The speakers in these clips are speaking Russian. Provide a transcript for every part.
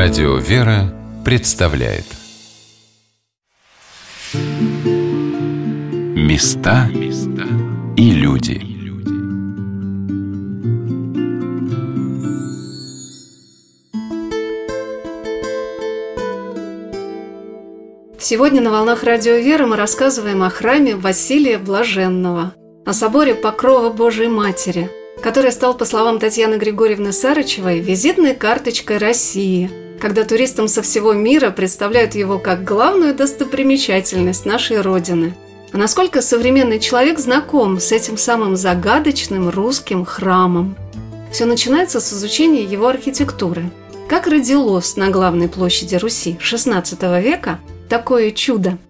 Радио «Вера» представляет. Места и люди. Сегодня на «Волнах Радио Вера» мы рассказываем о храме Василия Блаженного, о соборе Покрова Божией Матери – который стал, по словам Татьяны Григорьевны Сарычевой, визитной карточкой России, когда туристам со всего мира представляют его как главную достопримечательность нашей Родины. А насколько современный человек знаком с этим самым загадочным русским храмом? Все начинается с изучения его архитектуры. Как родилось на главной площади Руси XVI века такое чудо –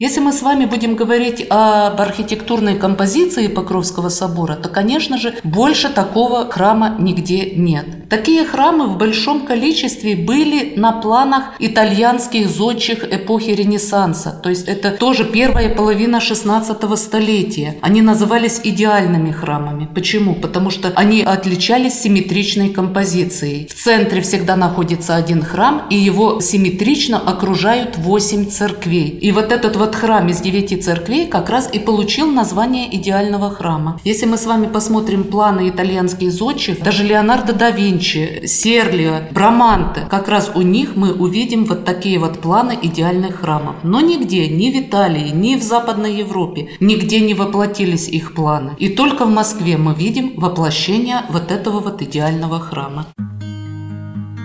если мы с вами будем говорить об архитектурной композиции Покровского собора, то, конечно же, больше такого храма нигде нет. Такие храмы в большом количестве были на планах итальянских зодчих эпохи Ренессанса, то есть это тоже первая половина 16 столетия. Они назывались идеальными храмами. Почему? Потому что они отличались симметричной композицией. В центре всегда находится один храм, и его симметрично окружают восемь церквей. И вот этот вот храм из девяти церквей как раз и получил название идеального храма. Если мы с вами посмотрим планы итальянских зодчих, даже Леонардо да Винчи, Серлио, Браманте, как раз у них мы увидим вот такие вот планы идеальных храмов. Но нигде, ни в Италии, ни в Западной Европе, нигде не воплотились их планы. И только в Москве мы видим воплощение вот этого вот идеального храма.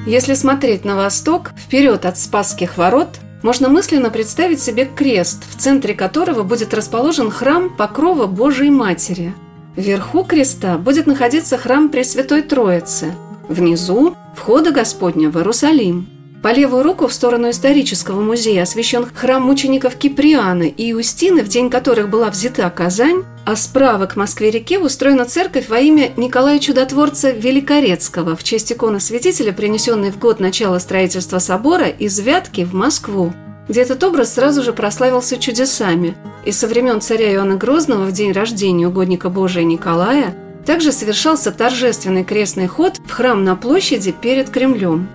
Если смотреть на восток, вперед от Спасских ворот, можно мысленно представить себе крест, в центре которого будет расположен храм Покрова Божией Матери. Вверху креста будет находиться храм Пресвятой Троицы. Внизу – входа Господня в Иерусалим. По левую руку в сторону исторического музея освящен храм мучеников Киприаны и Иустины, в день которых была взята Казань, а справа к Москве-реке устроена церковь во имя Николая Чудотворца Великорецкого в честь иконы святителя, принесенной в год начала строительства собора из Вятки в Москву, где этот образ сразу же прославился чудесами. И со времен царя Иоанна Грозного в день рождения угодника Божия Николая также совершался торжественный крестный ход в храм на площади перед Кремлем.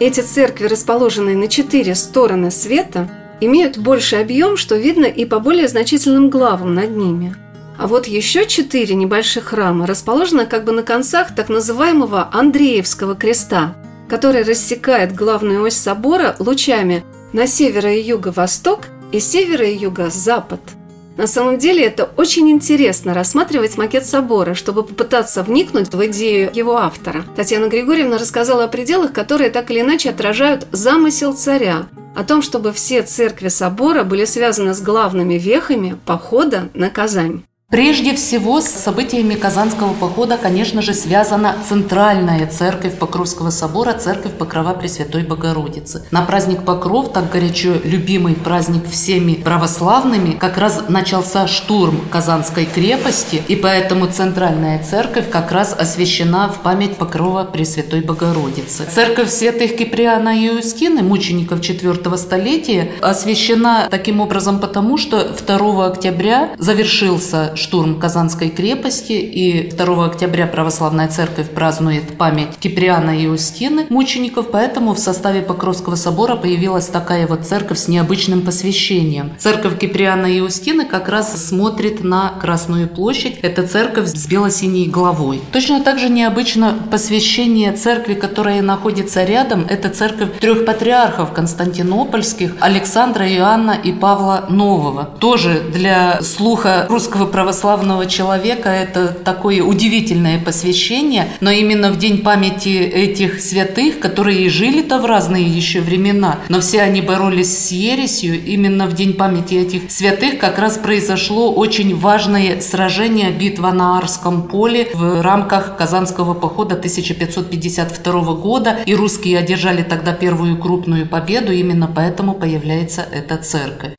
Эти церкви, расположенные на четыре стороны света, имеют больший объем, что видно и по более значительным главам над ними. А вот еще четыре небольших храма расположены как бы на концах так называемого Андреевского креста, который рассекает главную ось собора лучами на северо- и юго-восток и северо- и юго-запад – на самом деле это очень интересно рассматривать макет собора, чтобы попытаться вникнуть в идею его автора. Татьяна Григорьевна рассказала о пределах, которые так или иначе отражают замысел царя, о том, чтобы все церкви собора были связаны с главными вехами похода на Казань. Прежде всего, с событиями Казанского похода, конечно же, связана центральная церковь Покровского собора, церковь Покрова Пресвятой Богородицы. На праздник Покров, так горячо любимый праздник всеми православными, как раз начался штурм Казанской крепости, и поэтому центральная церковь как раз освящена в память Покрова Пресвятой Богородицы. Церковь святых Киприана и Иустины, мучеников IV столетия, освящена таким образом потому, что 2 октября завершился штурм Казанской крепости, и 2 октября Православная Церковь празднует память Киприана и Устины, мучеников, поэтому в составе Покровского собора появилась такая вот церковь с необычным посвящением. Церковь Киприана и Устины как раз смотрит на Красную площадь. Это церковь с бело-синей главой. Точно так же необычно посвящение церкви, которая находится рядом. Это церковь трех патриархов константинопольских Александра, Иоанна и Павла Нового. Тоже для слуха русского православия православного человека это такое удивительное посвящение, но именно в день памяти этих святых, которые жили-то в разные еще времена, но все они боролись с ересью, именно в день памяти этих святых как раз произошло очень важное сражение, битва на Арском поле в рамках Казанского похода 1552 года, и русские одержали тогда первую крупную победу, именно поэтому появляется эта церковь.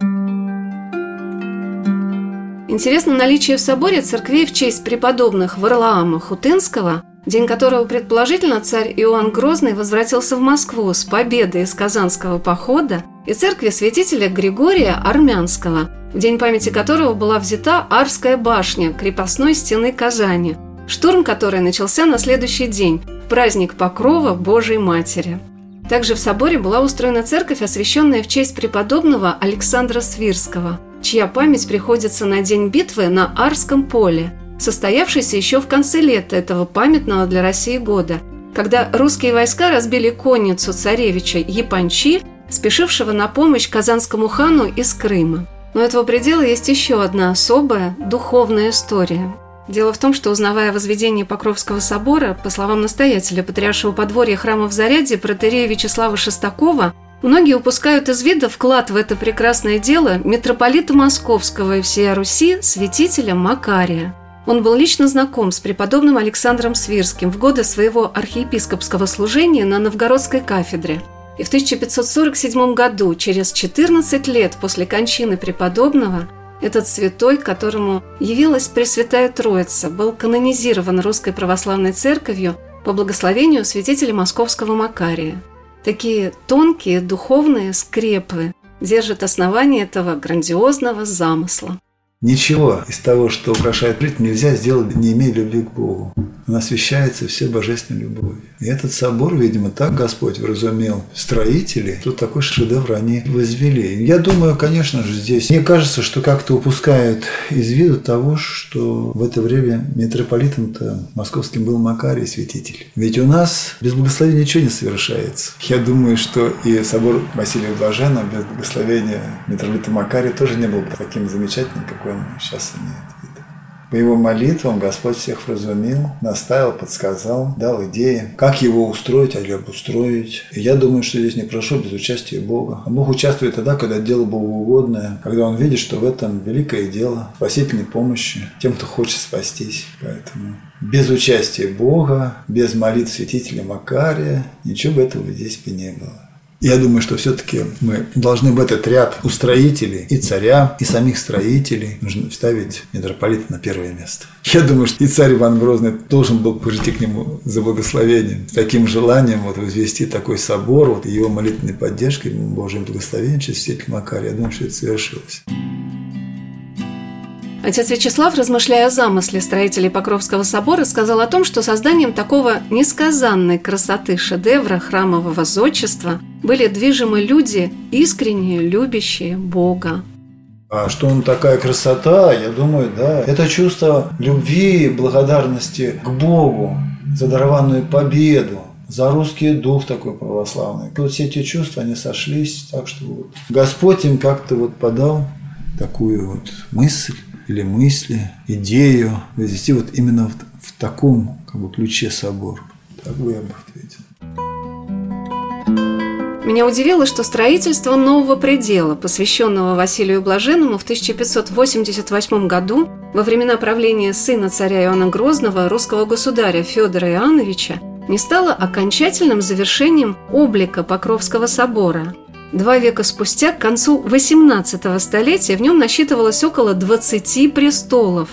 Интересно наличие в соборе церквей в честь преподобных Варлаама Хутынского, день которого предположительно царь Иоанн Грозный возвратился в Москву с победой из Казанского похода, и церкви святителя Григория Армянского, в день памяти которого была взята Арская башня крепостной стены Казани, штурм которой начался на следующий день, праздник Покрова Божией Матери. Также в соборе была устроена церковь, освященная в честь преподобного Александра Свирского, чья память приходится на день битвы на Арском поле, состоявшейся еще в конце лета этого памятного для России года, когда русские войска разбили конницу царевича Япанчи, спешившего на помощь казанскому хану из Крыма. Но этого предела есть еще одна особая духовная история. Дело в том, что узнавая о возведении Покровского собора, по словам настоятеля Патриаршего подворья храма в Заряде, протерея Вячеслава Шестакова, многие упускают из вида вклад в это прекрасное дело митрополита Московского и всея Руси святителя Макария. Он был лично знаком с преподобным Александром Свирским в годы своего архиепископского служения на Новгородской кафедре. И в 1547 году, через 14 лет после кончины преподобного, этот святой, которому явилась Пресвятая Троица, был канонизирован Русской Православной Церковью по благословению святителя Московского Макария. Такие тонкие духовные скрепы держат основание этого грандиозного замысла. Ничего из того, что украшает жизнь, нельзя сделать, не имея любви к Богу. Она освещается все божественной любовью. И этот собор, видимо, так Господь вразумел строители, тут такой шедевр они возвели. Я думаю, конечно же, здесь, мне кажется, что как-то упускают из виду того, что в это время митрополитом-то московским был Макарий, святитель. Ведь у нас без благословения ничего не совершается. Я думаю, что и собор Василия Блажена без благословения митрополита Макария тоже не был таким замечательным, какой он сейчас имеет. По его молитвам Господь всех вразумил, наставил, подсказал, дал идеи, как его устроить или обустроить. И я думаю, что здесь не прошло без участия Бога. А Бог участвует тогда, когда дело богоугодное, когда Он видит, что в этом великое дело спасительной помощи тем, кто хочет спастись. Поэтому без участия Бога, без молитв святителя Макария, ничего бы этого здесь бы не было. Я думаю, что все-таки мы должны в этот ряд устроителей и царя, и самих строителей нужно вставить митрополита на первое место. Я думаю, что и царь Иван Грозный должен был прийти к нему за благословением, с таким желанием вот возвести такой собор, вот его молитвенной поддержкой, Божьим благословением через святитель Макария. Я думаю, что это совершилось. Отец Вячеслав, размышляя о замысле строителей Покровского собора, сказал о том, что созданием такого несказанной красоты шедевра храмового зодчества были движимы люди, искренние, любящие Бога. А что он такая красота, я думаю, да, это чувство любви и благодарности к Богу за дарованную победу, за русский дух такой православный. И вот все эти чувства, они сошлись, так что вот Господь им как-то вот подал такую вот мысль, или мысли, идею возвести вот именно в, в таком как бы, ключе собор. Так бы я бы ответил. Меня удивило, что строительство нового предела, посвященного Василию Блаженному в 1588 году, во времена правления сына царя Иоанна Грозного, русского государя Федора Иоанновича, не стало окончательным завершением облика Покровского собора – Два века спустя, к концу XVIII столетия, в нем насчитывалось около 20 престолов.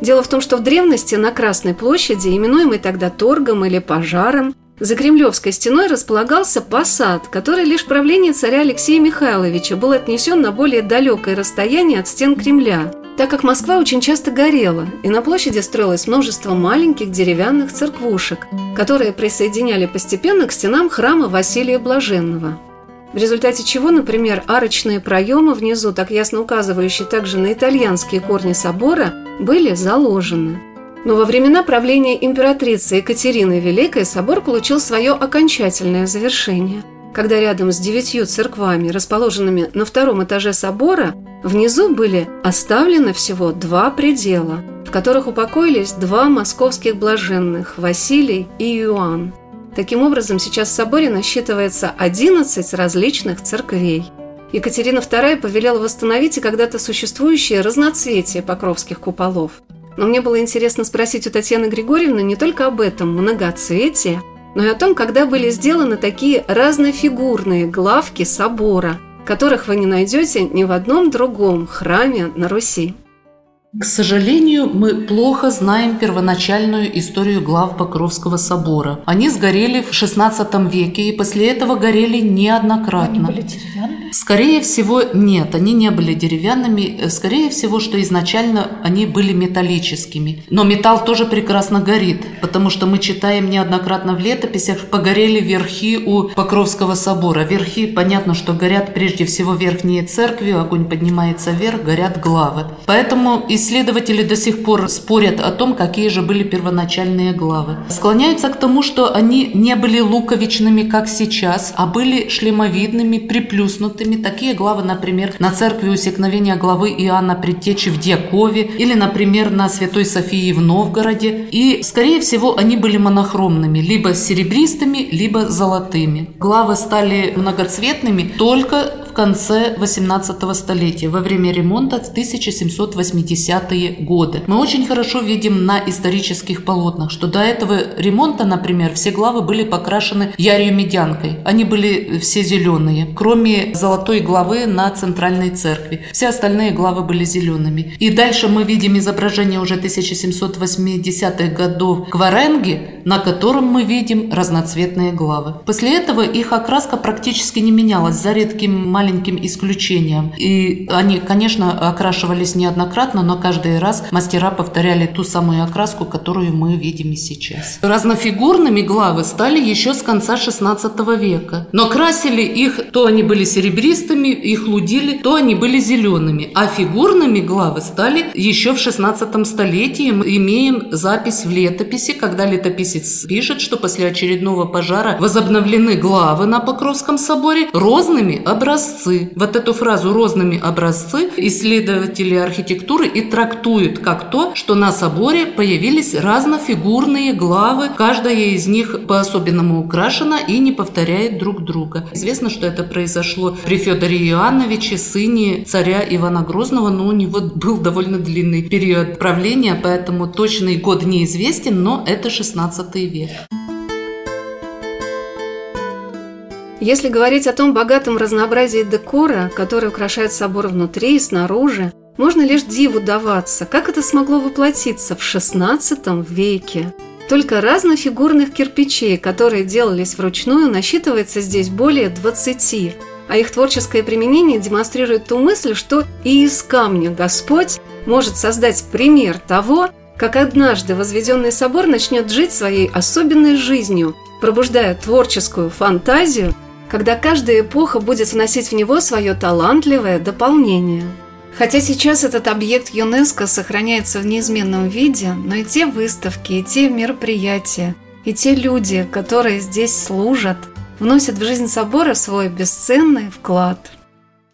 Дело в том, что в древности на Красной площади, именуемой тогда торгом или пожаром, за Кремлевской стеной располагался посад, который лишь правление царя Алексея Михайловича был отнесен на более далекое расстояние от стен Кремля, так как Москва очень часто горела, и на площади строилось множество маленьких деревянных церквушек, которые присоединяли постепенно к стенам храма Василия Блаженного – в результате чего, например, арочные проемы внизу, так ясно указывающие также на итальянские корни собора, были заложены. Но во времена правления императрицы Екатерины Великой собор получил свое окончательное завершение, когда рядом с девятью церквами, расположенными на втором этаже собора, внизу были оставлены всего два предела, в которых упокоились два московских блаженных – Василий и Иоанн. Таким образом, сейчас в соборе насчитывается 11 различных церквей. Екатерина II повелела восстановить и когда-то существующее разноцветие покровских куполов. Но мне было интересно спросить у Татьяны Григорьевны не только об этом многоцветии, но и о том, когда были сделаны такие разнофигурные главки собора, которых вы не найдете ни в одном другом храме на Руси. К сожалению, мы плохо знаем первоначальную историю глав Покровского собора. Они сгорели в XVI веке и после этого горели неоднократно. Они были деревянными? Скорее всего, нет, они не были деревянными. Скорее всего, что изначально они были металлическими. Но металл тоже прекрасно горит, потому что мы читаем неоднократно в летописях, погорели верхи у Покровского собора. Верхи, понятно, что горят прежде всего верхние церкви, огонь поднимается вверх, горят главы. Поэтому исследователи до сих пор спорят о том, какие же были первоначальные главы. Склоняются к тому, что они не были луковичными, как сейчас, а были шлемовидными, приплюснутыми. Такие главы, например, на церкви усекновения главы Иоанна Предтечи в Дьякове или, например, на Святой Софии в Новгороде. И, скорее всего, они были монохромными, либо серебристыми, либо золотыми. Главы стали многоцветными только в конце 18 столетия, во время ремонта в 1780-е годы. Мы очень хорошо видим на исторических полотнах, что до этого ремонта, например, все главы были покрашены ярью медянкой. Они были все зеленые, кроме золотой главы на центральной церкви. Все остальные главы были зелеными. И дальше мы видим изображение уже 1780-х годов Кваренги, на котором мы видим разноцветные главы. После этого их окраска практически не менялась, за редким маленьким исключением. И они, конечно, окрашивались неоднократно, но каждый раз мастера повторяли ту самую окраску, которую мы видим и сейчас. Разнофигурными главы стали еще с конца 16 века. Но красили их, то они были серебристыми, их лудили, то они были зелеными. А фигурными главы стали еще в 16 столетии. Мы имеем запись в летописи, когда летописец пишет, что после очередного пожара возобновлены главы на Покровском соборе розными образцы. Вот эту фразу «розными образцы» исследователи архитектуры и трактуют как то, что на соборе появились разнофигурные главы, каждая из них по-особенному украшена и не повторяет друг друга. Известно, что это произошло при Федоре Иоанновиче, сыне царя Ивана Грозного, но у него был довольно длинный период правления, поэтому точный год неизвестен, но это 16 век. Если говорить о том богатом разнообразии декора, который украшает собор внутри и снаружи, можно лишь диву даваться, как это смогло воплотиться в XVI веке. Только разнофигурных кирпичей, которые делались вручную, насчитывается здесь более 20, а их творческое применение демонстрирует ту мысль, что и из камня Господь может создать пример того, как однажды возведенный собор начнет жить своей особенной жизнью, пробуждая творческую фантазию, когда каждая эпоха будет вносить в него свое талантливое дополнение. Хотя сейчас этот объект ЮНЕСКО сохраняется в неизменном виде, но и те выставки, и те мероприятия, и те люди, которые здесь служат, вносят в жизнь собора свой бесценный вклад –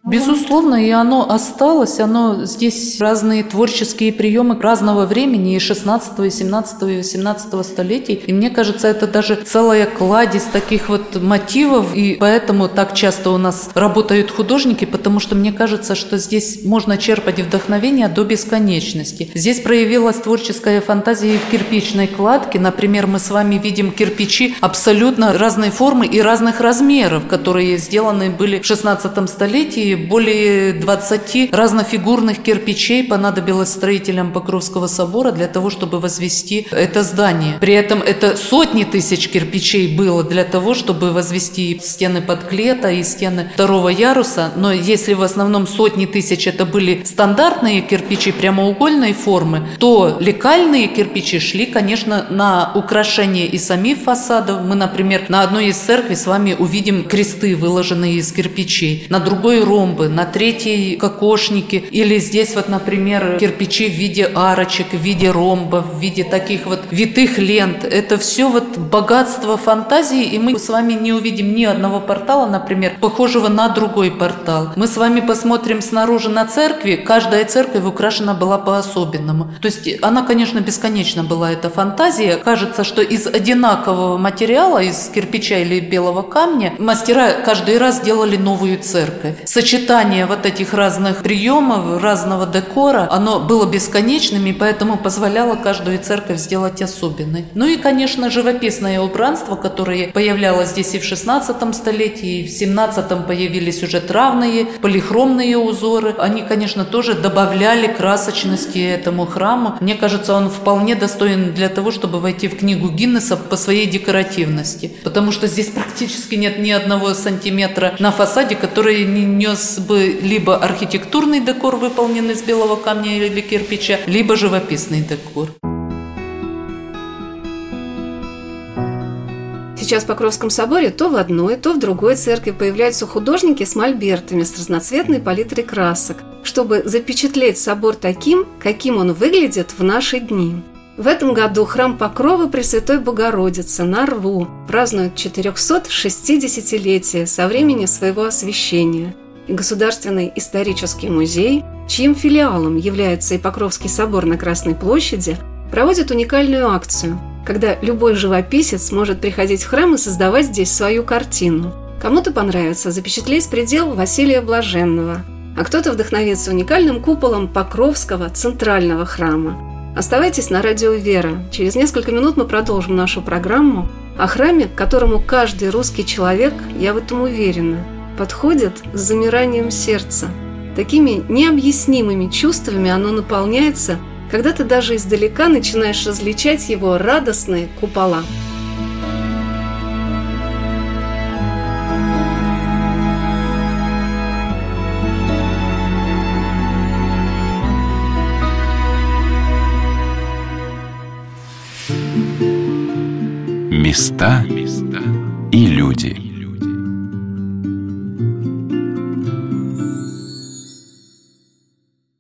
Безусловно, и оно осталось, оно здесь разные творческие приемы разного времени, и 16, и 17, и 18 столетий, и мне кажется, это даже целая кладезь таких вот мотивов, и поэтому так часто у нас работают художники, потому что мне кажется, что здесь можно черпать вдохновение до бесконечности. Здесь проявилась творческая фантазия и в кирпичной кладке, например, мы с вами видим кирпичи абсолютно разной формы и разных размеров, которые сделаны были в 16 столетии, более 20 разнофигурных кирпичей понадобилось строителям Покровского собора для того, чтобы возвести это здание. При этом это сотни тысяч кирпичей было для того, чтобы возвести стены подклета и стены второго яруса. Но если в основном сотни тысяч это были стандартные кирпичи прямоугольной формы, то лекальные кирпичи шли, конечно, на украшение и самих фасадов. Мы, например, на одной из церквей с вами увидим кресты, выложенные из кирпичей. На другой ром ромбы, на третьей кокошники, или здесь вот, например, кирпичи в виде арочек, в виде ромбов, в виде таких вот витых лент. Это все вот богатство фантазии, и мы с вами не увидим ни одного портала, например, похожего на другой портал. Мы с вами посмотрим снаружи на церкви, каждая церковь украшена была по-особенному. То есть она, конечно, бесконечно была, эта фантазия. Кажется, что из одинакового материала, из кирпича или белого камня, мастера каждый раз делали новую церковь. Сочетание вот этих разных приемов, разного декора, оно было бесконечным, и поэтому позволяло каждую церковь сделать особенной. Ну и, конечно, живописное убранство, которое появлялось здесь и в 16 столетии, и в 17 появились уже травные, полихромные узоры. Они, конечно, тоже добавляли красочности этому храму. Мне кажется, он вполне достоин для того, чтобы войти в книгу Гиннесса по своей декоративности. Потому что здесь практически нет ни одного сантиметра на фасаде, который не нес бы либо архитектурный декор, выполненный из белого камня или кирпича, либо живописный декор. Сейчас в Покровском соборе то в одной, то в другой церкви появляются художники с мольбертами с разноцветной палитрой красок, чтобы запечатлеть собор таким, каким он выглядит в наши дни. В этом году храм Покрова Пресвятой Богородицы на Рву празднует 460-летие со времени своего освящения. Государственный исторический музей, чьим филиалом является и Покровский собор на Красной площади, проводит уникальную акцию – когда любой живописец может приходить в храм и создавать здесь свою картину. Кому-то понравится запечатлеть предел Василия Блаженного, а кто-то вдохновится уникальным куполом Покровского центрального храма. Оставайтесь на радио «Вера». Через несколько минут мы продолжим нашу программу о храме, к которому каждый русский человек, я в этом уверена, подходит с замиранием сердца. Такими необъяснимыми чувствами оно наполняется – когда ты даже издалека начинаешь различать его радостные купола. Места.